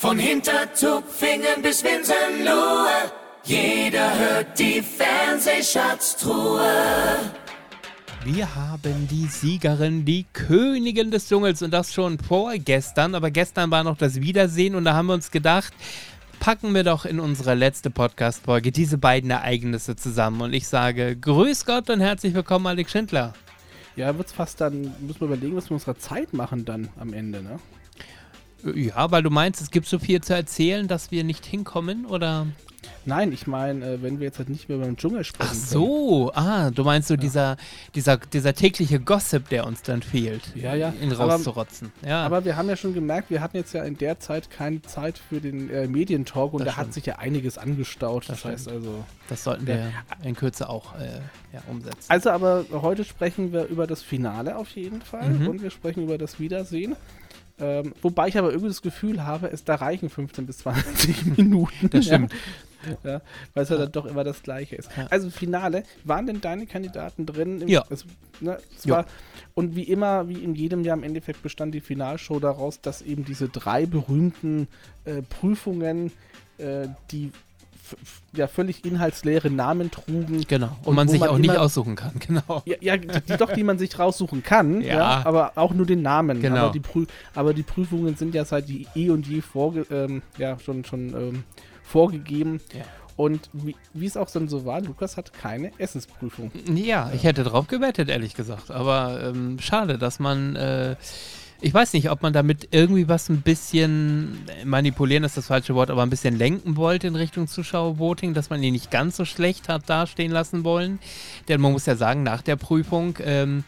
Von Hintertupfingen bis Winsenlohe, jeder hört die Fernsehschatztruhe. Wir haben die Siegerin, die Königin des Dschungels und das schon vorgestern, aber gestern war noch das Wiedersehen und da haben wir uns gedacht, packen wir doch in unsere letzte Podcast-Folge diese beiden Ereignisse zusammen und ich sage Grüß Gott und herzlich willkommen, Alex Schindler. Ja, wird's fast dann, müssen wir überlegen, was wir mit unserer Zeit machen dann am Ende, ne? Ja, weil du meinst, es gibt so viel zu erzählen, dass wir nicht hinkommen, oder? Nein, ich meine, äh, wenn wir jetzt halt nicht mehr beim Dschungel sprechen. Ach so, ah, du meinst so ja. dieser, dieser, dieser tägliche Gossip, der uns dann fehlt. Ja, ja. Ihn rauszurotzen. Aber, ja. aber wir haben ja schon gemerkt, wir hatten jetzt ja in der Zeit keine Zeit für den äh, Medientalk und das da stimmt. hat sich ja einiges angestaut. Das, das heißt also. Das sollten wir ja. in Kürze auch äh, ja, umsetzen. Also, aber heute sprechen wir über das Finale auf jeden Fall mhm. und wir sprechen über das Wiedersehen. Ähm, wobei ich aber irgendwie das Gefühl habe, es da reichen 15 bis 20 Minuten. Das stimmt. Ja, ja weil es ja dann doch immer das Gleiche ist. Ja. Also Finale, waren denn deine Kandidaten drin? Im, ja. Es, ne, es war, und wie immer, wie in jedem Jahr im Endeffekt bestand die Finalshow daraus, dass eben diese drei berühmten äh, Prüfungen, äh, die ja völlig inhaltsleere Namen trugen. Genau. Und, und man sich man auch nicht aussuchen kann, genau. Ja, ja die, doch, die man sich raussuchen kann, ja. ja aber auch nur den Namen. Genau. Aber die, aber die Prüfungen sind ja seit eh und je vorge ähm, ja, schon, schon ähm, vorgegeben. Ja. Und wie es auch dann so war, Lukas hat keine Essensprüfung. Ja, ich hätte drauf gewettet, ehrlich gesagt. Aber ähm, schade, dass man äh, ich weiß nicht, ob man damit irgendwie was ein bisschen manipulieren ist das falsche Wort, aber ein bisschen lenken wollte in Richtung Zuschauervoting, dass man ihn nicht ganz so schlecht hat dastehen lassen wollen. Denn man muss ja sagen, nach der Prüfung ähm,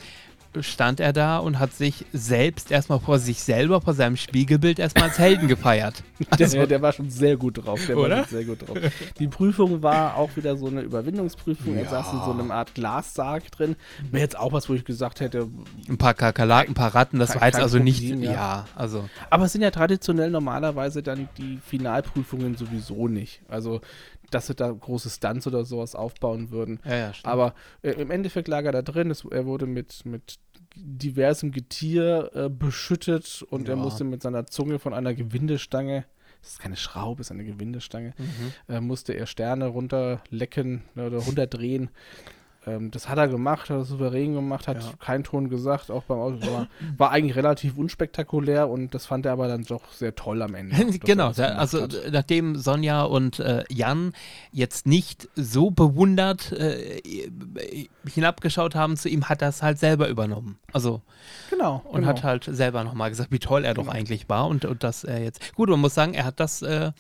stand er da und hat sich selbst erstmal vor sich selber, vor seinem Spiegelbild erstmal als Helden gefeiert. Also, der, der, war schon sehr gut drauf. Der oder? war sehr gut drauf. Die Prüfung war auch wieder so eine Überwindungsprüfung. Ja. Er saß in so einem Art Glassarg drin. Wäre jetzt auch was, wo ich gesagt hätte. Ein paar Kakerlaken, ein paar Ratten, das war jetzt also nicht. Ja. ja, also. Aber es sind ja traditionell normalerweise dann die Finalprüfungen sowieso nicht. Also dass sie da große Stunts oder sowas aufbauen würden. Ja, ja, Aber äh, im Endeffekt lag er da drin. Es, er wurde mit, mit diversem Getier äh, beschüttet und ja. er musste mit seiner Zunge von einer Gewindestange das ist keine Schraube, das ist eine Gewindestange, mhm. äh, musste er Sterne runterlecken oder runterdrehen. Ähm, das hat er gemacht, hat er souverän gemacht, hat ja. keinen Ton gesagt, auch beim Auto. War, war, eigentlich relativ unspektakulär und das fand er aber dann doch sehr toll am Ende. genau, da, also hat. nachdem Sonja und äh, Jan jetzt nicht so bewundert äh, hinabgeschaut haben zu ihm, hat er es halt selber übernommen. Also genau. Und genau. hat halt selber nochmal gesagt, wie toll er genau. doch eigentlich war und, und dass er jetzt. Gut, man muss sagen, er hat das. Äh,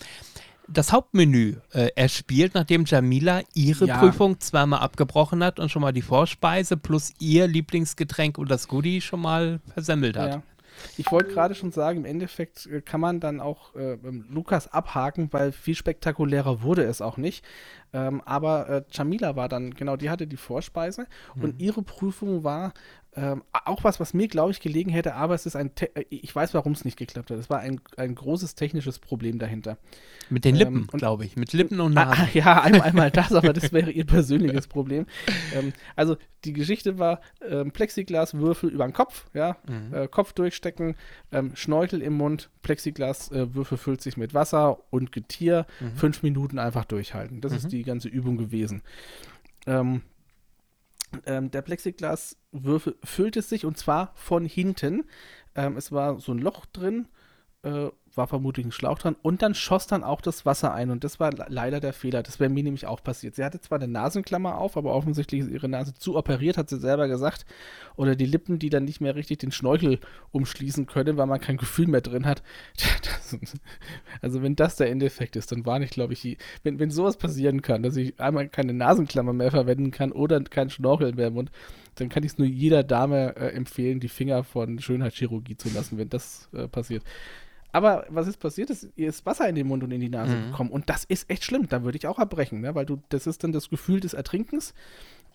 das Hauptmenü äh, erspielt, nachdem Jamila ihre ja. Prüfung zweimal abgebrochen hat und schon mal die Vorspeise plus ihr Lieblingsgetränk und das Goodie schon mal versemmelt hat. Ja. Ich wollte gerade schon sagen, im Endeffekt äh, kann man dann auch äh, Lukas abhaken, weil viel spektakulärer wurde es auch nicht. Ähm, aber äh, Jamila war dann, genau, die hatte die Vorspeise mhm. und ihre Prüfung war ähm, auch was, was mir, glaube ich, gelegen hätte, aber es ist ein, Te äh, ich weiß, warum es nicht geklappt hat. Es war ein, ein großes technisches Problem dahinter. Mit den Lippen, ähm, glaube ich. Mit Lippen und Nase. Ah, ja, einmal, einmal das, aber das wäre ihr persönliches Problem. Ähm, also die Geschichte war ähm, Plexiglaswürfel über den Kopf, ja, mhm. äh, Kopf durchstecken, ähm, Schnorchel im Mund, Plexiglaswürfel äh, füllt sich mit Wasser und Getier, mhm. fünf Minuten einfach durchhalten. Das mhm. ist die ganze Übung gewesen. Ähm, ähm, der Plexiglaswürfel füllte sich und zwar von hinten. Ähm, es war so ein Loch drin, äh, war vermutlich ein Schlauch dran und dann schoss dann auch das Wasser ein und das war leider der Fehler. Das wäre mir nämlich auch passiert. Sie hatte zwar eine Nasenklammer auf, aber offensichtlich ist ihre Nase zu operiert, hat sie selber gesagt. Oder die Lippen, die dann nicht mehr richtig den Schnorchel umschließen können, weil man kein Gefühl mehr drin hat. Das, also wenn das der Endeffekt ist, dann war nicht, glaube ich, wenn, wenn sowas passieren kann, dass ich einmal keine Nasenklammer mehr verwenden kann oder kein Schnorchel mehr im Mund, dann kann ich es nur jeder Dame äh, empfehlen, die Finger von Schönheitschirurgie zu lassen, wenn das äh, passiert. Aber was ist passiert? Ist, ihr ist Wasser in den Mund und in die Nase mhm. gekommen. Und das ist echt schlimm. Da würde ich auch abbrechen, ne? weil du, das ist dann das Gefühl des Ertrinkens.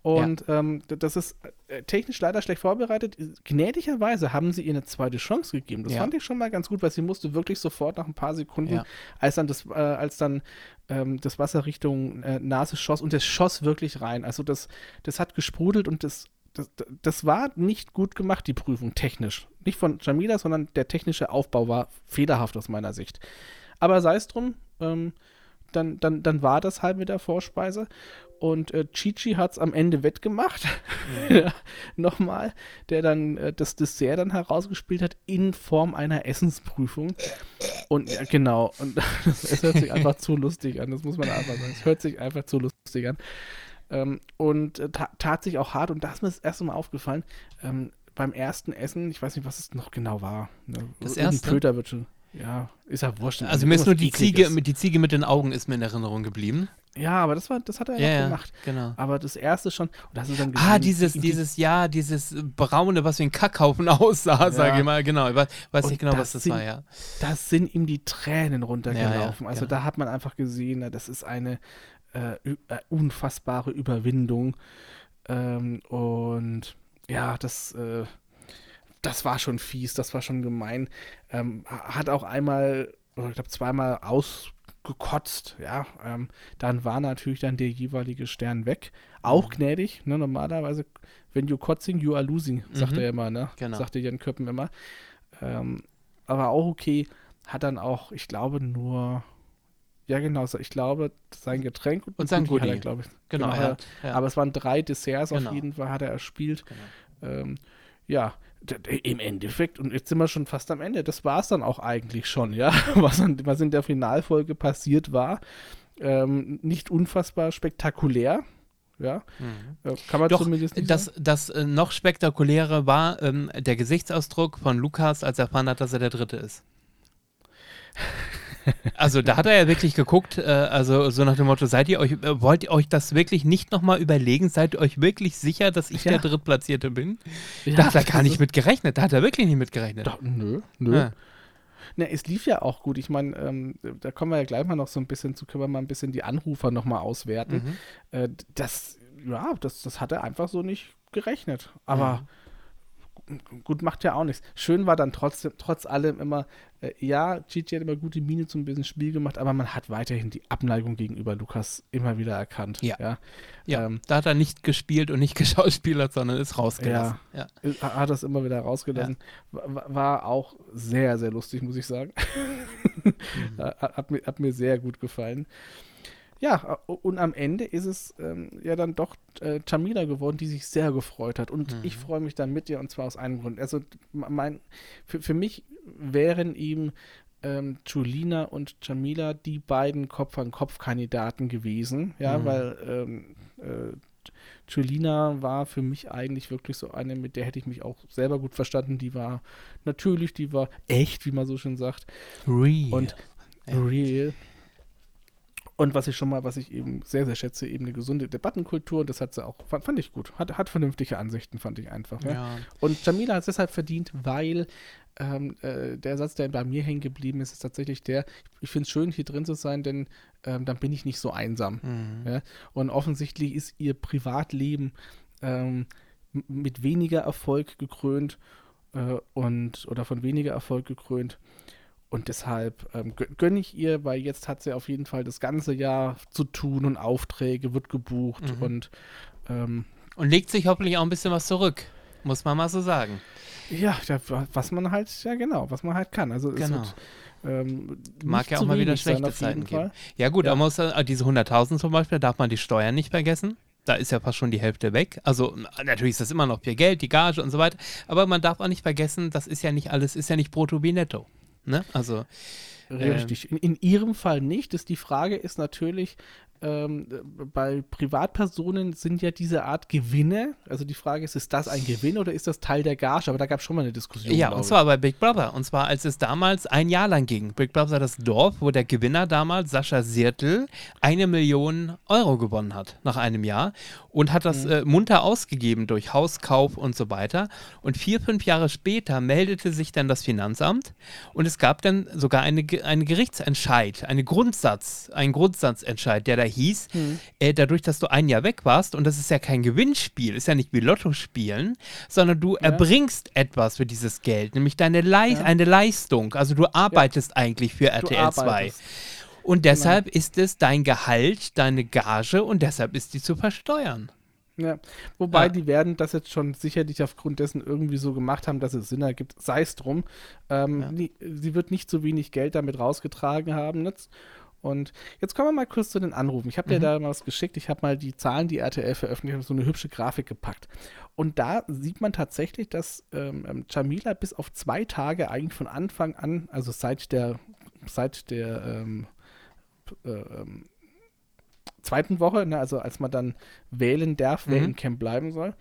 Und ja. ähm, das ist äh, technisch leider schlecht vorbereitet. Gnädigerweise haben sie ihr eine zweite Chance gegeben. Das ja. fand ich schon mal ganz gut, weil sie musste wirklich sofort nach ein paar Sekunden, ja. als dann das, äh, als dann ähm, das Wasser Richtung äh, Nase schoss und das schoss wirklich rein. Also das, das hat gesprudelt und das das, das, war nicht gut gemacht, die Prüfung, technisch. Nicht von Jamila, sondern der technische Aufbau war fehlerhaft aus meiner Sicht. aber sei es drum, ähm, dann, dann, dann war das halt mit der Vorspeise. Und äh, Chichi hat es am Ende wettgemacht. Ja. Nochmal, der dann äh, das Dessert dann herausgespielt hat in Form einer Essensprüfung. Und ja, genau, und es hört sich einfach zu lustig an, das muss man einfach sagen. Es hört sich einfach zu lustig an. Ähm, und äh, tat sich auch hart, und da ist mir das erste Mal aufgefallen, ähm, beim ersten Essen, ich weiß nicht, was es noch genau war. Ne? Das erste? Köter wird schon. Ja, ist ja wurscht. Also mir ist nur die Ziege, die Ziege mit den Augen ist mir in Erinnerung geblieben. Ja, aber das war, das hat er ja, ja gemacht. Genau. Aber das erste schon. Gesehen, ah, dieses, dieses, ja, dieses braune, was wie ein Kackhaufen aussah, ja. sage ich mal. Genau, ich weiß, weiß nicht genau, was das sind, war, ja. Da sind ihm die Tränen runtergelaufen. Ja, also genau. da hat man einfach gesehen, das ist eine äh, äh, unfassbare Überwindung. Ähm, und ja, das, äh, das war schon fies, das war schon gemein. Ähm, hat auch einmal, oder ich glaube zweimal ausgekotzt, ja. Ähm, dann war natürlich dann der jeweilige Stern weg. Auch mhm. gnädig, ne? Normalerweise, wenn you kotzing, you are losing, sagt Mhm. er immer, ne? Genau. Sagte Jan Köppen immer. Ähm, aber auch okay, hat dann auch, ich glaube, nur. Ja, genau. so- Ich glaube, sein Getränk Und sein Cookie hat er, Goodie. glaube ich. Genau, ja, er- ja. Aber es waren drei Desserts Genau. auf jeden Fall, hat er erspielt. Genau. Ähm, ja, im Endeffekt, und jetzt sind wir schon fast am Ende, das war es dann auch eigentlich schon, ja, was, was in der Finalfolge passiert war. Ähm, nicht unfassbar spektakulär, ja, Mhm. äh, kann man Doch, zumindest nicht das, sagen. das äh, noch spektakuläre war ähm, der Gesichtsausdruck von Lukas, als er erfahren hat, dass er der Dritte ist. Also da hat er ja wirklich geguckt, äh, also so nach dem Motto, seid ihr euch, äh, wollt ihr euch das wirklich nicht nochmal überlegen? Seid ihr euch wirklich sicher, dass ich Ja. der Drittplatzierte bin? Ja, da hat er gar das nicht mit gerechnet, da hat er wirklich nicht mit gerechnet. Doch, nö, nö. Ja. Ne, es lief ja auch gut. Ich meine, ähm, da kommen wir ja gleich mal noch so ein bisschen zu, können wir mal ein bisschen die Anrufer nochmal auswerten. Mhm. Äh, das, ja, das, das hat er einfach so nicht gerechnet. Aber gu- gut, macht ja auch nichts. Schön war dann trotzdem, trotz allem immer, äh, ja, Gigi hat immer gute Miene zum bisschen Spiel gemacht, aber man hat weiterhin die Abneigung gegenüber Lukas immer wieder erkannt. Ja. ja. Ja, Ähm, da hat er nicht gespielt und nicht geschauspielert, sondern ist rausgelassen. Ja. Ist- hat das immer wieder rausgelassen. War, war auch sehr, sehr lustig, muss ich sagen. Mhm. hat, hat, mir, hat mir sehr gut gefallen. Ja, und am Ende ist es ähm, ja dann doch äh, Jamila geworden, die sich sehr gefreut hat. Und Mhm. ich freue mich dann mit ihr und zwar aus einem Grund. Also, mein, für, für mich wären ihm ähm, Julina und Jamila die beiden Kopf-an-Kopf-Kandidaten gewesen. Ja, Mhm. weil ähm, äh, Julina war für mich eigentlich wirklich so eine, mit der hätte ich mich auch selber gut verstanden. Die war natürlich, die war echt, wie man so schön sagt. Real. Und real. Und was ich schon mal, was ich eben sehr, sehr schätze, eben eine gesunde Debattenkultur. Und das hat sie auch, fand, fand ich gut. Hat, hat vernünftige Ansichten, fand ich einfach. Ja. ja. Und Jamila hat es deshalb verdient, weil ähm, äh, der Satz, der bei mir hängen geblieben ist, ist tatsächlich der, ich finde es schön, hier drin zu sein, denn ähm, dann bin ich nicht so einsam. Mhm. Ja? Und offensichtlich ist ihr Privatleben ähm, mit weniger Erfolg gekrönt äh, und oder von weniger Erfolg gekrönt. Und deshalb ähm, gö- gönne ich ihr, weil jetzt hat sie auf jeden Fall das ganze Jahr zu tun und Aufträge, wird gebucht Mhm. und ähm, Und legt sich hoffentlich auch ein bisschen was zurück. Muss man mal so sagen. ja, was man halt, ja genau, was man halt kann. Also es Genau. wird, ähm, Mag ja auch mal wieder schlechte Zeiten geben. Fall. Ja gut, Ja. aber muss, äh, diese 100.000 zum Beispiel, darf man die Steuern nicht vergessen. Da ist ja fast schon die Hälfte weg. Also na, natürlich ist das immer noch viel Geld, die Gage und so weiter. Aber man darf auch nicht vergessen, das ist ja nicht alles, ist ja nicht brutto wie netto. Ne? Also Richtig. In, in ihrem Fall nicht. Das, die Frage ist natürlich, ähm, bei Privatpersonen sind ja diese Art Gewinne, also die Frage ist, ist das ein Gewinn oder ist das Teil der Gage? Aber da gab es schon mal eine Diskussion. Ja, und zwar bei Big Brother. Und zwar, als es damals ein Jahr lang ging. Big Brother das Dorf, wo der Gewinner damals, Sascha Sirtel, eine Million Euro gewonnen hat nach einem Jahr und hat das äh, munter ausgegeben durch Hauskauf und so weiter. Und vier, fünf Jahre später meldete sich dann das Finanzamt und es gab dann sogar eine, Ge- eine Gerichtsentscheid, eine Grundsatz, ein Grundsatzentscheid, der da hieß, äh, dadurch, dass du ein Jahr weg warst und das ist ja kein Gewinnspiel, ist ja nicht wie Lotto spielen, sondern du erbringst etwas für dieses Geld, nämlich deine Lei Ja. eine Leistung. Also du arbeitest eigentlich für RTL 2. arbeitest. Und deshalb ist es dein Gehalt, deine Gage und deshalb ist die zu versteuern. Ja, wobei Ja. die werden das jetzt schon sicherlich aufgrund dessen irgendwie so gemacht haben, dass es Sinn ergibt. Sei es drum. Ähm, Ja. nie, sie wird nicht so wenig Geld damit rausgetragen haben. Jetzt. Und jetzt kommen wir mal kurz zu den Anrufen. Ich habe dir Mhm. da mal was geschickt. Ich habe mal die Zahlen, die RTL veröffentlicht hat, so eine hübsche Grafik gepackt. Und da sieht man tatsächlich, dass ähm, ähm, Jamila bis auf zwei Tage eigentlich von Anfang an, also seit der, seit der ähm, äh, ähm, zweiten Woche, ne, also als man dann wählen darf, wer Mhm. im Camp bleiben soll,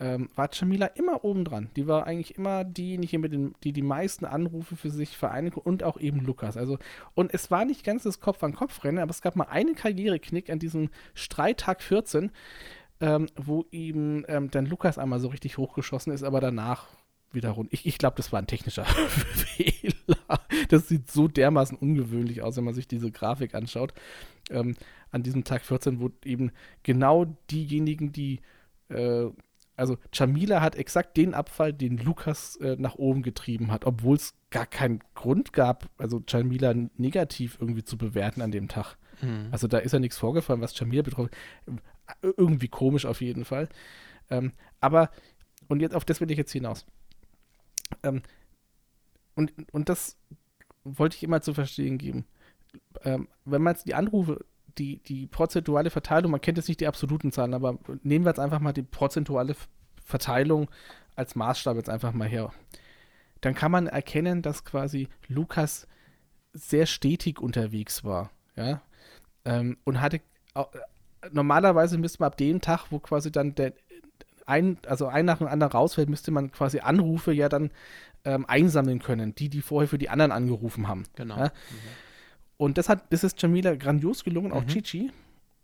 ähm, war Jamila immer oben dran. Die war eigentlich immer diejenige, mit den, die die meisten Anrufe für sich vereinigen und auch eben Lukas. Also, und es war nicht ganz das Kopf-an-Kopf-Rennen, aber es gab mal einen Karriereknick an diesem Streittag 14, ähm, wo ihm ähm, dann Lukas einmal so richtig hochgeschossen ist, aber danach wieder rund. Ich, ich glaube, das war ein technischer Fehler. Das sieht so dermaßen ungewöhnlich aus, wenn man sich diese Grafik anschaut. Ähm, an diesem Tag 14, wo eben genau diejenigen, die, äh, also Jamila hat exakt den Abfall, den Lukas äh, nach oben getrieben hat, obwohl es gar keinen Grund gab, also Jamila negativ irgendwie zu bewerten an dem Tag. Mhm. Also da ist ja nichts vorgefallen, was Jamila betroffen Irgendwie komisch auf jeden Fall. Ähm, aber, und jetzt auf das will ich jetzt hinaus. Ähm, und, und das wollte ich immer zu verstehen geben. Ähm, wenn man jetzt die Anrufe, die, die prozentuale Verteilung, man kennt jetzt nicht die absoluten Zahlen, aber nehmen wir jetzt einfach mal die prozentuale Verteilung als Maßstab jetzt einfach mal her. Dann kann man erkennen, dass quasi Lukas sehr stetig unterwegs war. Ja, ähm, und hatte au- normalerweise müsste man ab dem Tag, wo quasi dann der ein, also ein nach dem anderen rausfällt, müsste man quasi Anrufe ja dann ähm, einsammeln können, die, die vorher für die anderen angerufen haben. Genau. Ja? Und das hat, das ist Jamila grandios gelungen, auch Mhm. Chichi.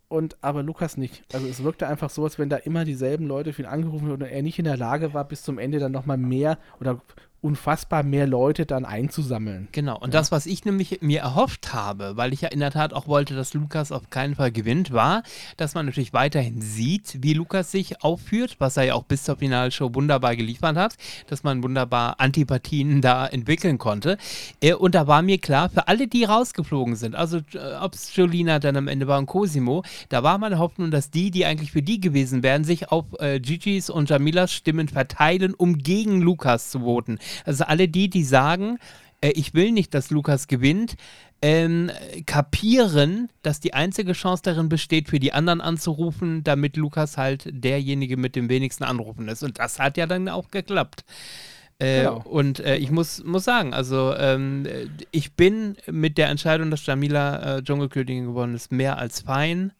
Und aber Lukas nicht. Also es wirkte einfach so, als wenn da immer dieselben Leute für ihn angerufen wurden und er nicht in der Lage war, bis zum Ende dann nochmal mehr oder unfassbar mehr Leute dann einzusammeln. Genau, und das, was ich nämlich mir erhofft habe, weil ich ja in der Tat auch wollte, dass Lukas auf keinen Fall gewinnt, war, dass man natürlich weiterhin sieht, wie Lukas sich aufführt, was er ja auch bis zur Finalshow wunderbar geliefert hat, dass man wunderbar Antipathien da entwickeln konnte. Äh, Und da war mir klar, für alle, die rausgeflogen sind, also ob es Jolina dann am Ende war und Cosimo, da war meine Hoffnung, dass die, die eigentlich für die gewesen wären, sich auf äh, Gigi's und Jamilas Stimmen verteilen, um gegen Lukas zu voten. Also alle die, die sagen, äh, ich will nicht, dass Lukas gewinnt, ähm, kapieren, dass die einzige Chance darin besteht, für die anderen anzurufen, damit Lukas halt derjenige mit dem wenigsten Anrufen ist. Und das hat ja dann auch geklappt. Äh, Genau. Und äh, ich muss, muss sagen, also ähm, äh, ich bin mit der Entscheidung, dass Jamila äh, Dschungelkönigin geworden ist, mehr als fein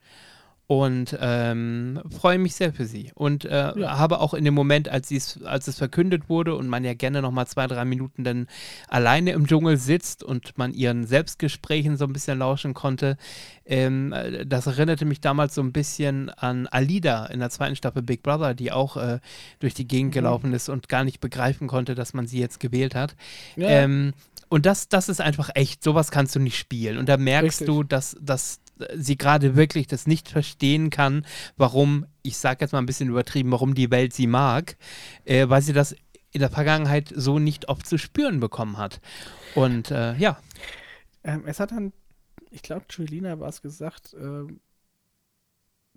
und ähm, freue mich sehr für sie. Und äh, Ja. habe auch in dem Moment, als, als es verkündet wurde und man ja gerne noch mal zwei, drei Minuten dann alleine im Dschungel sitzt und man ihren Selbstgesprächen so ein bisschen lauschen konnte, ähm, äh, das erinnerte mich damals so ein bisschen an Alida in der zweiten Staffel Big Brother, die auch äh, durch die Gegend Mhm. gelaufen ist und gar nicht begreifen konnte, dass man sie jetzt gewählt hat. Ja. Ähm, und das, das ist einfach echt, sowas kannst du nicht spielen. Und da merkst Richtig. du, dass, dass sie gerade wirklich das nicht verstehen kann, warum, ich sage jetzt mal ein bisschen übertrieben, warum die Welt sie mag, äh, weil sie das in der Vergangenheit so nicht oft zu spüren bekommen hat. Und äh, ja, Ähm, es hat dann, ich glaube, Julina war es gesagt, ähm,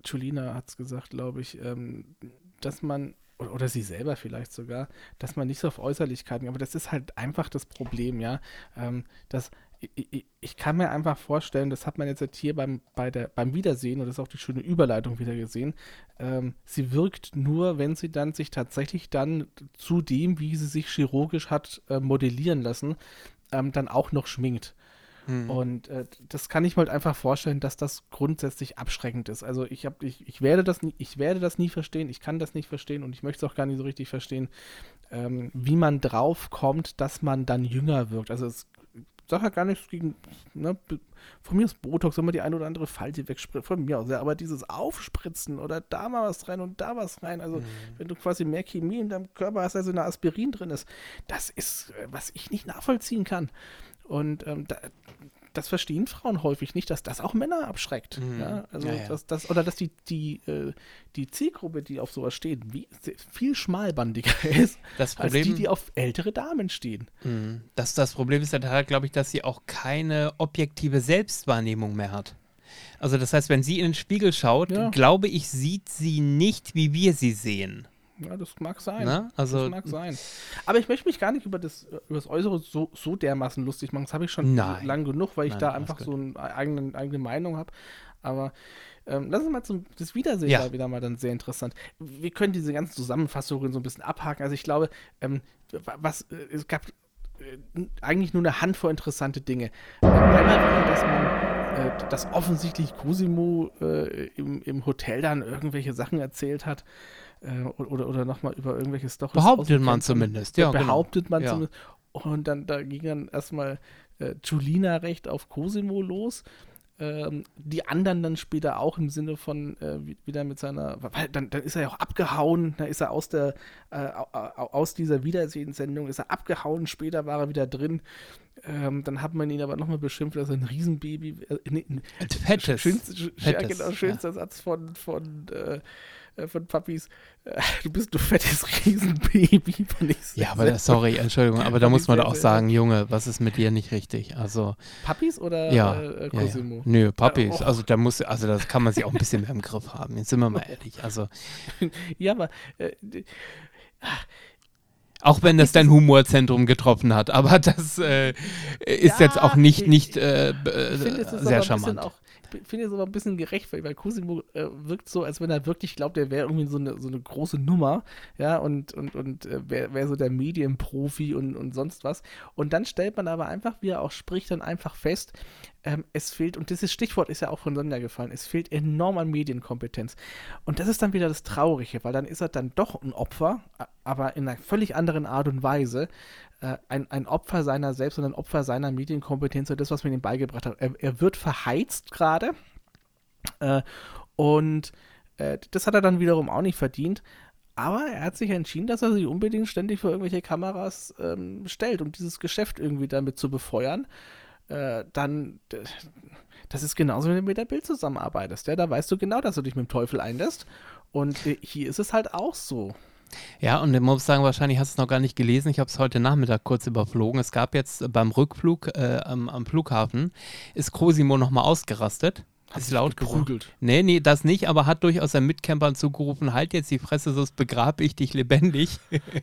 Julina hat es gesagt, glaube ich, ähm, dass man, oder, sie selber vielleicht sogar, dass man nicht so auf Äußerlichkeiten, aber das ist halt einfach das Problem, ja. Ähm, dass ich, ich, kann mir einfach vorstellen, das hat man jetzt hier beim, bei der, beim Wiedersehen, und das ist auch die schöne Überleitung wieder gesehen, ähm, sie wirkt nur, wenn sie dann sich tatsächlich dann zu dem, wie sie sich chirurgisch hat äh, modellieren lassen, ähm, dann auch noch schminkt. Und äh, das kann ich mir halt einfach vorstellen, dass das grundsätzlich abschreckend ist. Also ich habe, ich, ich werde das nie, ich werde das nie verstehen, ich kann das nicht verstehen und ich möchte es auch gar nicht so richtig verstehen, ähm, wie man drauf kommt, dass man dann jünger wirkt. Also es sag ja gar nichts gegen, ne, von mir ist Botox, man die eine oder andere Falte wegspritzen, von mir aus, ja, aber dieses Aufspritzen oder da mal was rein und da was rein, also wenn du quasi mehr Chemie in deinem Körper hast, als in der Aspirin drin ist, das ist, äh, was ich nicht nachvollziehen kann. Und ähm, da, das verstehen Frauen häufig nicht, dass das auch Männer abschreckt. Mhm. Ja, also Ja, ja. Dass, das, oder dass die, die, äh, die Zielgruppe, die auf sowas steht, wie, viel schmalbandiger ist, das als Problem, die, die auf ältere Damen stehen. Mhm. Das, das Problem ist halt, glaube ich, dass sie auch keine objektive Selbstwahrnehmung mehr hat. Also das heißt, wenn sie in den Spiegel schaut, glaube ich, sieht sie nicht, wie wir sie sehen. Ja, das mag sein. Ne? Also- das mag sein. Aber ich möchte mich gar nicht über das, über das Äußere so, so dermaßen lustig machen. Das habe ich schon Nein. lang genug, weil ich Nein, da einfach so eine eigene, eigene Meinung habe. Aber ähm, lass uns mal zum das Wiedersehen Ja. da wieder mal dann sehr interessant. Wir können diese ganzen Zusammenfassungen so ein bisschen abhaken. Also ich glaube, ähm, wa- was äh, es gab äh, eigentlich nur eine Handvoll interessante Dinge. Einmal dass man äh, dass offensichtlich Cosimo äh, im, im Hotel dann irgendwelche Sachen erzählt hat äh, oder, oder nochmal über irgendwelche Storys Behauptet man zumindest, ja, genau. Behauptet man Ja. zumindest. Und dann da ging dann erstmal äh, Julina recht auf Cosimo los. Ähm, die anderen dann später auch im Sinne von äh, wie- wieder mit seiner, weil dann, dann ist er ja auch abgehauen, da ist er aus der äh, au- au- aus dieser Wiedersehenssendung ist er abgehauen, später war er wieder drin. Ähm, dann hat man ihn aber nochmal beschimpft, dass er ein Riesenbaby, äh, nee, ein Als fettes. schönst, sch- ja, Fettes, genau, schönster Satz von, von, äh, äh, von Papis. Äh, du bist du fettes Riesenbaby. Ja, aber das, sorry, Entschuldigung, aber da muss man doch auch sagen, Junge, was ist mit dir nicht richtig? Also, Papis oder ja, äh, äh, ja, ja. Cosimo? Nö, Papis, Ja, oh. also da muss, also das kann man sich auch ein bisschen mehr im Griff haben. Jetzt sind wir mal ehrlich. Also, Ja, aber äh, d- auch wenn das dein Humorzentrum getroffen hat, aber das äh, ist Ja, jetzt auch nicht, ich- nicht äh, ist aber sehr charmant. auch, ich finde es aber ein bisschen gerecht, weil, weil Cosimo äh, wirkt so, als wenn er wirklich glaubt, er wäre irgendwie so eine, so eine große Nummer, ja, und, und, und äh, wäre wär so der Medienprofi und, und sonst was. Und dann stellt man aber einfach, wie er auch spricht, dann einfach fest, ähm, es fehlt, und dieses Stichwort ist ja auch von Sonja gefallen, es fehlt enorm an Medienkompetenz. Und das ist dann wieder das Traurige, weil dann ist er dann doch ein Opfer, aber in einer völlig anderen Art und Weise. Äh, ein, ein Opfer seiner selbst und ein Opfer seiner Medienkompetenz und das, was man ihm beigebracht hat. Er, er wird verheizt gerade. Äh, und äh, das hat er dann wiederum auch nicht verdient. Aber er hat sich entschieden, dass er sich unbedingt ständig vor irgendwelche Kameras ähm, stellt, um dieses Geschäft irgendwie damit zu befeuern. Äh, dann, das ist genauso, wenn du mit der Bild zusammenarbeitest. Ja? Da weißt du genau, dass du dich mit dem Teufel einlässt. Und äh, hier ist es halt auch so. Ja, und man muss sagen, wahrscheinlich hast du es noch gar nicht gelesen. Ich habe es heute Nachmittag kurz überflogen. Es gab jetzt beim Rückflug äh, am, am Flughafen, ist Cosimo nochmal ausgerastet. Ist laut geprügelt. Nee, nee, das nicht, aber hat durchaus seinen Mitcampern zugerufen, halt jetzt die Fresse, sonst begrab ich dich lebendig.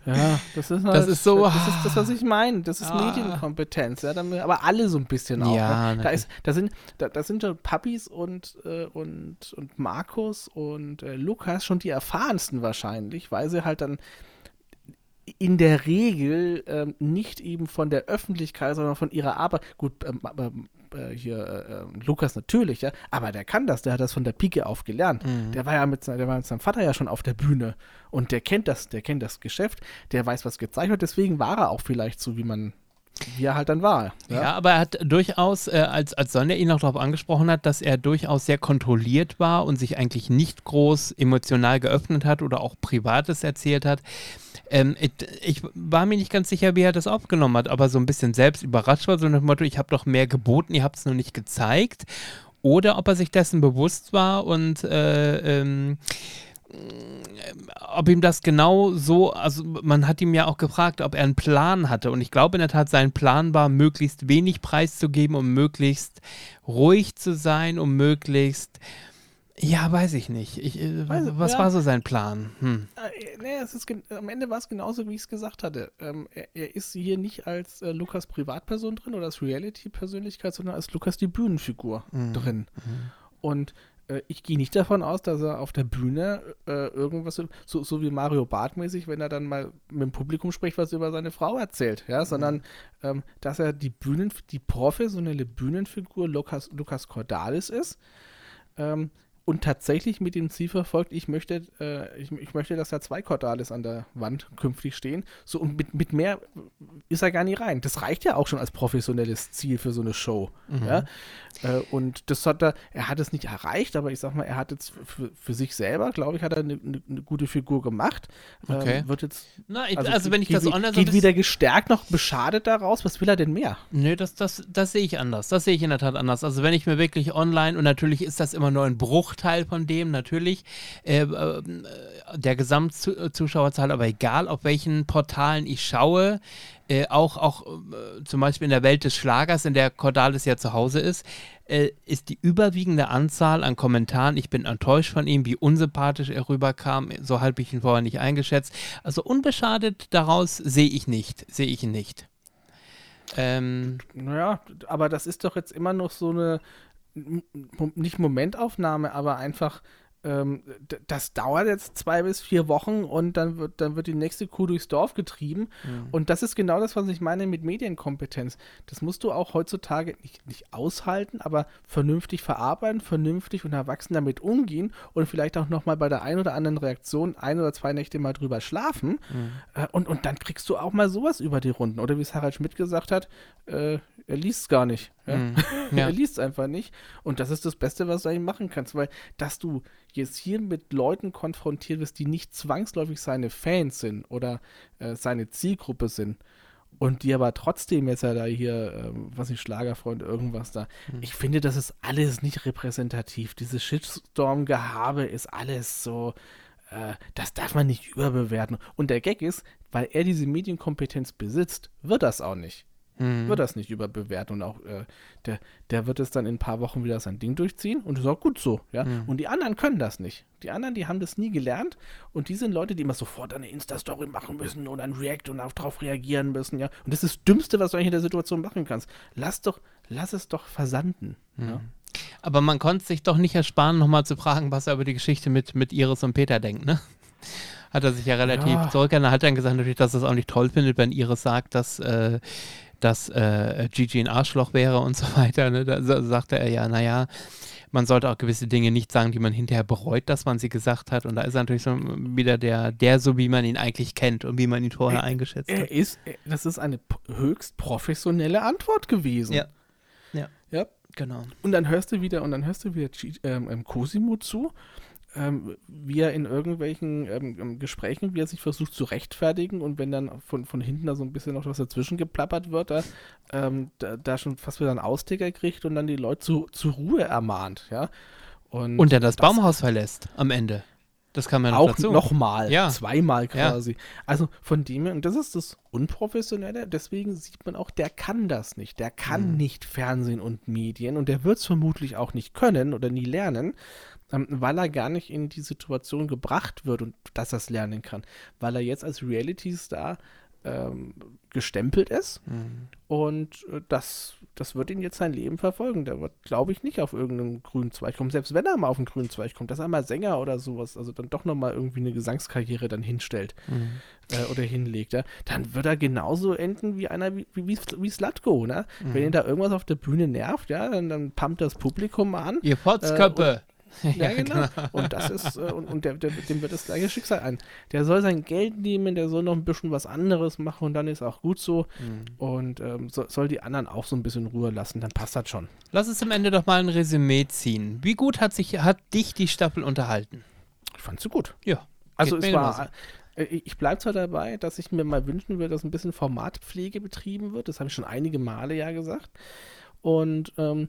Ja, das ist, Das ist so, Das ist das, was ich meine. Das ist Ah. Medienkompetenz. Ja, damit, aber alle so ein bisschen auch. Ja, ne? da, ist, da, sind, da, da sind schon Papis und, äh, und, und Markus und äh, Lukas schon die erfahrensten wahrscheinlich, weil sie halt dann in der Regel ähm, nicht eben von der Öffentlichkeit, sondern von ihrer Arbeit. Gut, ähm, ähm, äh, hier äh, äh, Lukas natürlich, ja, aber der kann das, der hat das von der Pike auf gelernt. Mhm. Der war ja mit, der war mit seinem Vater ja schon auf der Bühne und der kennt das, der kennt das Geschäft, der weiß, was wird, deswegen war er auch vielleicht so, wie man, wie er halt dann war. Ja, aber er hat durchaus, äh, als, als Sonja ihn noch darauf angesprochen hat, dass er durchaus sehr kontrolliert war und sich eigentlich nicht groß emotional geöffnet hat oder auch Privates erzählt hat. Ähm, ich, ich war mir nicht ganz sicher, wie er das aufgenommen hat, aber so ein bisschen selbst überrascht war, so nach dem Motto, ich habe doch mehr geboten, ihr habt es nur nicht gezeigt. Oder ob er sich dessen bewusst war und äh, ähm, ob ihm das genau so, also man hat ihm ja auch gefragt, ob er einen Plan hatte. Und ich glaube in der Tat, sein Plan war, möglichst wenig preiszugeben, um möglichst ruhig zu sein, um möglichst, ja, weiß ich nicht. Ich, äh, Weiß- was ja. war so sein Plan? Hm. Äh, nee, es ist am Ende war es genauso, wie ich es gesagt hatte. Ähm, er, er ist hier nicht als äh, Lukas Privatperson drin oder als Reality-Persönlichkeit, sondern als Lukas die Bühnenfigur drin. Und äh, ich gehe nicht davon aus, dass er auf der Bühne äh, irgendwas, so, so, wie Mario Barth mäßig, wenn er dann mal mit dem Publikum spricht, was über seine Frau erzählt, ja, sondern ähm, dass er die Bühnen, die professionelle Bühnenfigur Lukas, Lukas Cordalis ist. Ähm, und tatsächlich mit dem Ziel verfolgt, ich möchte, äh, ich, ich möchte, dass da zwei Cordalis an der Wand künftig stehen. So, und mit, mit mehr ist er gar nicht rein. Das reicht ja auch schon als professionelles Ziel für so eine Show. Ja? Äh, und das hat er, er hat es nicht erreicht, aber ich sag mal, er hat jetzt für, für sich selber, glaube ich, hat er eine, eine, eine gute Figur gemacht. Okay. Ähm, wird jetzt, Na, ich, also, wenn ich geht, das online so geht wieder gestärkt noch beschadet daraus. Was will er denn mehr? Nö, das, das, das sehe ich anders. Das sehe ich in der Tat anders. Also wenn ich mir wirklich online, und natürlich ist das immer nur ein Bruchteil von dem, natürlich, äh, äh, der Gesamtzuschauerzahl, aber egal auf welchen Portalen ich schaue, äh, auch, auch äh, zum Beispiel in der Welt des Schlagers, in der Cordalis ja zu Hause ist, äh, ist die überwiegende Anzahl an Kommentaren, ich bin enttäuscht von ihm, wie unsympathisch er rüberkam, so habe ich ihn vorher nicht eingeschätzt. Also unbeschadet daraus sehe ich nicht, sehe ich ihn nicht. Ähm, naja, aber das ist doch jetzt immer noch so eine, nicht Momentaufnahme, aber einfach ähm, das dauert jetzt zwei bis vier Wochen und dann wird, dann wird die nächste Kuh durchs Dorf getrieben. Mhm. Und das ist genau das, was ich meine mit Medienkompetenz. Das musst du auch heutzutage nicht, nicht aushalten, aber vernünftig verarbeiten, vernünftig und erwachsen damit umgehen und vielleicht auch nochmal bei der einen oder anderen Reaktion ein oder zwei Nächte mal drüber schlafen. Mhm. Äh, und, und dann kriegst du auch mal sowas über die Runden. Oder wie es Harald Schmidt gesagt hat, äh, er liest es gar nicht. Ja? Mhm. Ja. er liest es einfach nicht. Und das ist das Beste, was du eigentlich machen kannst, weil dass du jetzt hier mit Leuten konfrontiert wirst, die nicht zwangsläufig seine Fans sind oder äh, seine Zielgruppe sind und die aber trotzdem jetzt ja da hier, äh, was ich Schlagerfreund, irgendwas da. Mhm. Ich finde, das ist alles nicht repräsentativ. Dieses Shitstorm-Gehabe ist alles so, äh, das darf man nicht überbewerten. Und der Gag ist, weil er diese Medienkompetenz besitzt, wird das auch nicht mhm. wird das nicht überbewerten und auch äh, der, der wird es dann in ein paar Wochen wieder sein Ding durchziehen und ist auch gut so, ja. Mhm. Und die anderen können das nicht. Die anderen, die haben das nie gelernt und die sind Leute, die immer sofort eine Insta-Story machen müssen und ein React und darauf reagieren müssen, ja. Und das ist das Dümmste, was du eigentlich in der Situation machen kannst. Lass doch, lass es doch versanden, mhm. ja. Aber man konnte sich doch nicht ersparen, nochmal zu fragen, was er über die Geschichte mit, mit Iris und Peter denkt, ne? Hat er sich ja relativ ja. zurückgehalten. Er hat dann gesagt, natürlich, dass er es auch nicht toll findet, wenn Iris sagt, dass äh, dass äh, Gigi ein Arschloch wäre und so weiter. Ne? Da sagte er ja, naja, man sollte auch gewisse Dinge nicht sagen, die man hinterher bereut, dass man sie gesagt hat. Und da ist er natürlich so wieder der, der so, wie man ihn eigentlich kennt und wie man ihn vorher er, eingeschätzt er hat. Ist, das ist eine höchst professionelle Antwort gewesen. Ja. Ja. Ja. Genau. Und dann hörst du wieder, und dann hörst du wieder ähm, ähm, Cosimo zu ähm, wie er in irgendwelchen ähm, ähm, Gesprächen, wie er sich versucht zu rechtfertigen und wenn dann von, von hinten da so ein bisschen noch was dazwischen geplappert wird, da, ähm, da, da, schon fast wieder einen Austicker kriegt und dann die Leute zu, zur Ruhe ermahnt, ja. Und, und der das, das Baumhaus verlässt am Ende. Das kann man auch nochmal, ja. zweimal quasi. Ja. Also von dem her, und das ist das Unprofessionelle, deswegen sieht man auch, der kann das nicht. Der kann mhm. nicht Fernsehen und Medien und der wird es vermutlich auch nicht können oder nie lernen, weil er gar nicht in die Situation gebracht wird und dass er es lernen kann. Weil er jetzt als Reality-Star ähm, gestempelt ist mhm. und äh, das, das wird ihn jetzt sein Leben verfolgen. Der wird, glaube ich, nicht auf irgendeinen grünen Zweig kommen. Selbst wenn er mal auf einen grünen Zweig kommt, dass er mal Sänger oder sowas, also dann doch nochmal irgendwie eine Gesangskarriere dann hinstellt mhm. äh, oder hinlegt, ja, dann wird er genauso enden wie einer wie, wie, wie Slatko, ne? Mhm. Wenn ihn da irgendwas auf der Bühne nervt, ja, dann, dann pumpt das Publikum an. Ihr Potzköppe. Äh, Ja, genau. genau. Und das ist, äh, und, und der, der, dem wird das gleiche Schicksal ein. Der soll sein Geld nehmen, der soll noch ein bisschen was anderes machen und dann ist auch gut so. Mhm. Und ähm, so, soll die anderen auch so ein bisschen Ruhe lassen, dann passt das schon. Lass uns am Ende doch mal ein Resümee ziehen. Wie gut hat sich, hat dich die Staffel unterhalten? Ich fand sie gut. Ja. Also es war. Äh, ich bleibe zwar dabei, dass ich mir mal wünschen würde, dass ein bisschen Formatpflege betrieben wird. Das habe ich schon einige Male ja gesagt. Und ähm,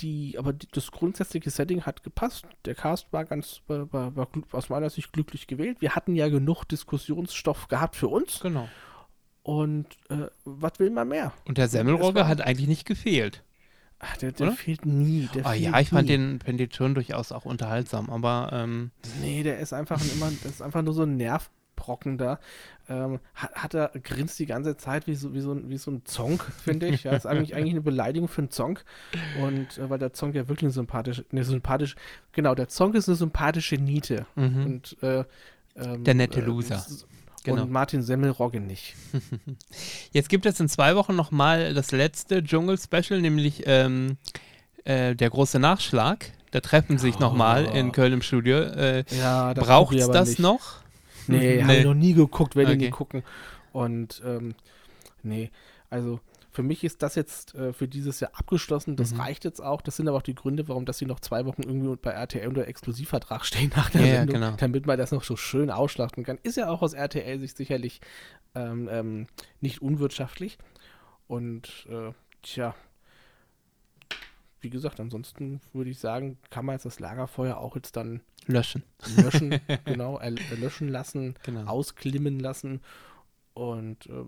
die, aber die, das grundsätzliche Setting hat gepasst. Der Cast war ganz, war, war, war, aus meiner Sicht glücklich gewählt. Wir hatten ja genug Diskussionsstoff gehabt für uns. Genau. Und äh, was will man mehr? Und der Semmelrogge hat eigentlich nicht gefehlt. Ach, der, der fehlt nie. Der oh, ja, ich fand den, fand den schon durchaus auch unterhaltsam, aber. Ähm nee, der ist einfach immer, das ist einfach nur so ein Nerv, Brocken da, ähm, hat, hat, er grinst die ganze Zeit wie so, wie so, wie so ein Zonk, finde ich. Ja, ist eigentlich, eigentlich eine Beleidigung für einen Zonk. Und äh, weil der Zonk ja wirklich eine sympathische, eine sympathische, genau, der Zonk ist eine sympathische Niete. Mhm. Und äh, ähm, der nette Loser. Äh, Genau. Und Martin Semmelrogge nicht. Jetzt gibt es in zwei Wochen nochmal das letzte Dschungel-Special, nämlich ähm, äh, der große Nachschlag. Da treffen sich oh. nochmal in Köln im Studio. Äh, ja, Braucht es das nicht. noch? Nee, nee. habe ich noch nie geguckt, werde okay. nie gucken. Und ähm, nee, also für mich ist das jetzt äh, für dieses Jahr abgeschlossen. Das mhm. reicht jetzt auch. Das sind aber auch die Gründe, warum dass sie noch zwei Wochen irgendwie bei RTL unter Exklusivvertrag stehen nach der ja, Sendung, genau. damit man das noch so schön ausschlachten kann. Ist ja auch aus RTL-Sicht sicherlich ähm, ähm, nicht unwirtschaftlich. Und äh, tja, wie gesagt, ansonsten würde ich sagen, kann man jetzt das Lagerfeuer auch jetzt dann löschen. Löschen, genau, erlöschen lassen, genau. ausklimmen lassen. Und äh,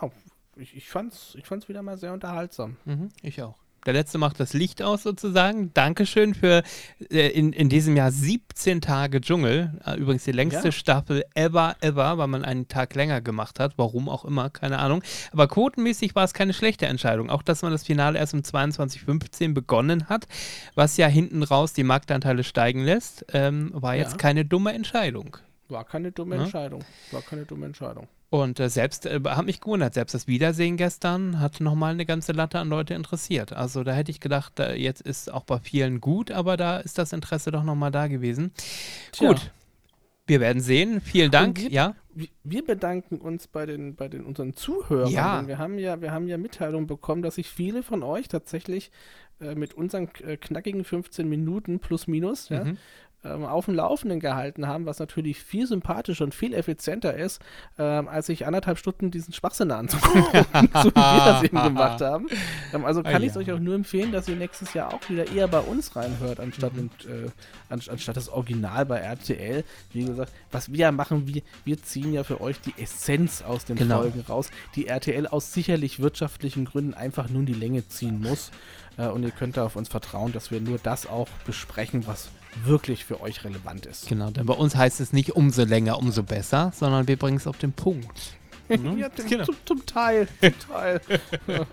ja, ich, ich fand es ich fand's wieder mal sehr unterhaltsam. Mhm, ich auch. Der letzte macht das Licht aus sozusagen. Dankeschön für äh, in, in diesem Jahr 17 Tage Dschungel. Äh, übrigens die längste Ja. Staffel ever, ever, weil man einen Tag länger gemacht hat. Warum auch immer, keine Ahnung. Aber quotenmäßig war es keine schlechte Entscheidung. Auch, dass man das Finale erst um 22.15 begonnen hat, was ja hinten raus die Marktanteile steigen lässt, ähm, war jetzt Ja. keine dumme Entscheidung. War keine dumme Ja. Entscheidung. War keine dumme Entscheidung. Und äh, selbst, äh, hat mich gewundert, selbst das Wiedersehen gestern hat nochmal eine ganze Latte an Leute interessiert. Also da hätte ich gedacht, da jetzt ist auch bei vielen gut, aber da ist das Interesse doch nochmal da gewesen. Tja. Gut, wir werden sehen. Vielen Dank. wir- Ja, Wir- bedanken uns bei den, bei den unseren Zuhörern. Ja. Wir haben ja, wir haben ja Mitteilungen bekommen, dass sich viele von euch tatsächlich äh, mit unseren äh, knackigen 15 Minuten plus minus ja, Mhm. Ähm, auf dem Laufenden gehalten haben, was natürlich viel sympathischer und viel effizienter ist, ähm, als sich anderthalb Stunden diesen Schwachsinn anzugucken, so wie wir das eben gemacht haben. Ähm, also kann Ah, ich es ja. euch auch nur empfehlen, dass ihr nächstes Jahr auch wieder eher bei uns reinhört, anstatt, Mhm. und, äh, an, anstatt das Original bei RTL. Wie gesagt, was wir ja machen, wir, wir ziehen ja für euch die Essenz aus den Genau. Folgen raus, die RTL aus sicherlich wirtschaftlichen Gründen einfach nur in die Länge ziehen muss. Äh, und ihr könnt da auf uns vertrauen, dass wir nur das auch besprechen, was wirklich für euch relevant ist. genau. Denn bei uns heißt es nicht umso länger, umso besser, sondern wir bringen es auf den Punkt. Mhm. Ja, zum, Genau. zum, zum Teil. Zum Teil.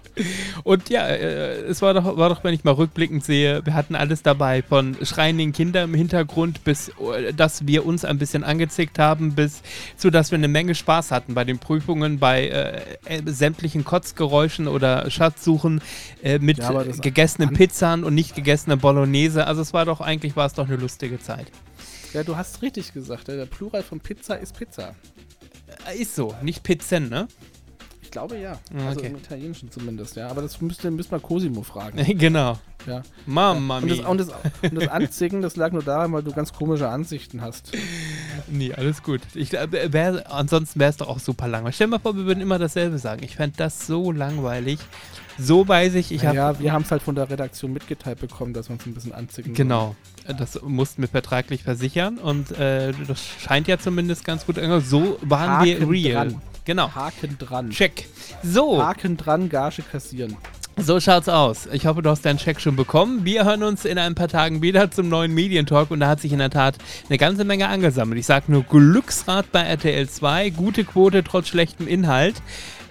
Und ja, äh, es war doch, war doch, wenn ich mal rückblickend sehe, wir hatten alles dabei, von schreienden Kindern im Hintergrund bis, äh, dass wir uns ein bisschen angezickt haben, bis zu, dass wir eine Menge Spaß hatten bei den Prüfungen, bei äh, äh, sämtlichen Kotzgeräuschen oder Schatzsuchen äh, mit Ja, gegessenen an- Pizzen und nicht gegessenen Bolognese. Also es war doch, eigentlich war es doch eine lustige Zeit. ja, du hast richtig gesagt. ja, Der Plural von Pizza ist Pizza. Äh, Ist so, nicht Pizzen, ne? Ich glaube ja. Ah, Also okay. im Italienischen zumindest, ja. Aber das müsste, müsste man Cosimo fragen. genau. Ja. Mamma Und das, mia. und, das, und das Anzicken, das lag nur daran, weil du ganz komische Ansichten hast. Nee, alles gut. Ich, äh, wär, ansonsten wäre es doch auch super langweilig. Stell dir mal vor, wir würden immer dasselbe sagen. Ich fände das so langweilig. So weiß ich, ich habe. ja, wir haben es halt von der Redaktion mitgeteilt bekommen, dass wir uns ein bisschen anzicken. Genau. Das mussten wir vertraglich versichern und äh, das scheint ja zumindest ganz gut. So waren wir Haken real. dran. Genau. Haken dran. Check. So, Haken dran, Gage kassieren. so schaut's aus. Ich hoffe, du hast deinen Check schon bekommen. Wir hören uns in ein paar Tagen wieder zum neuen Medientalk und da hat sich in der Tat eine ganze Menge angesammelt. Ich sage nur Glücksrad bei RTL 2, gute Quote trotz schlechtem Inhalt.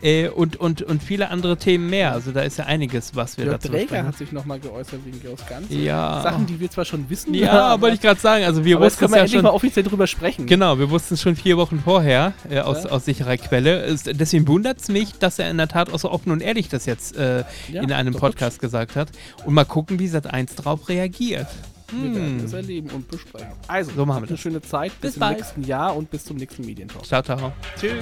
Äh, und, und, und viele andere Themen mehr. Also da ist ja einiges, was wir Der dazu Träger besprechen. hat sich nochmal geäußert wegen Georgs Ganz. Ja. Sachen, die wir zwar schon wissen, Ja, wollte ich gerade sagen. Also wir wussten es ja endlich schon. mal offiziell drüber sprechen. Genau, wir wussten es schon vier Wochen vorher äh, aus, Ja. aus sicherer Quelle. Es, deswegen wundert es mich, dass er in der Tat auch so offen und ehrlich das jetzt äh, Ja, in einem Podcast gesagt hat. Und mal gucken, wie Sat1 drauf reagiert. Wir werden Hm. es erleben und besprechen. Also, So machen wir eine das. schöne Zeit. Bis, Bis zum nächsten Jahr und bis zum nächsten Medientalk. Ciao, ciao. Tschüss.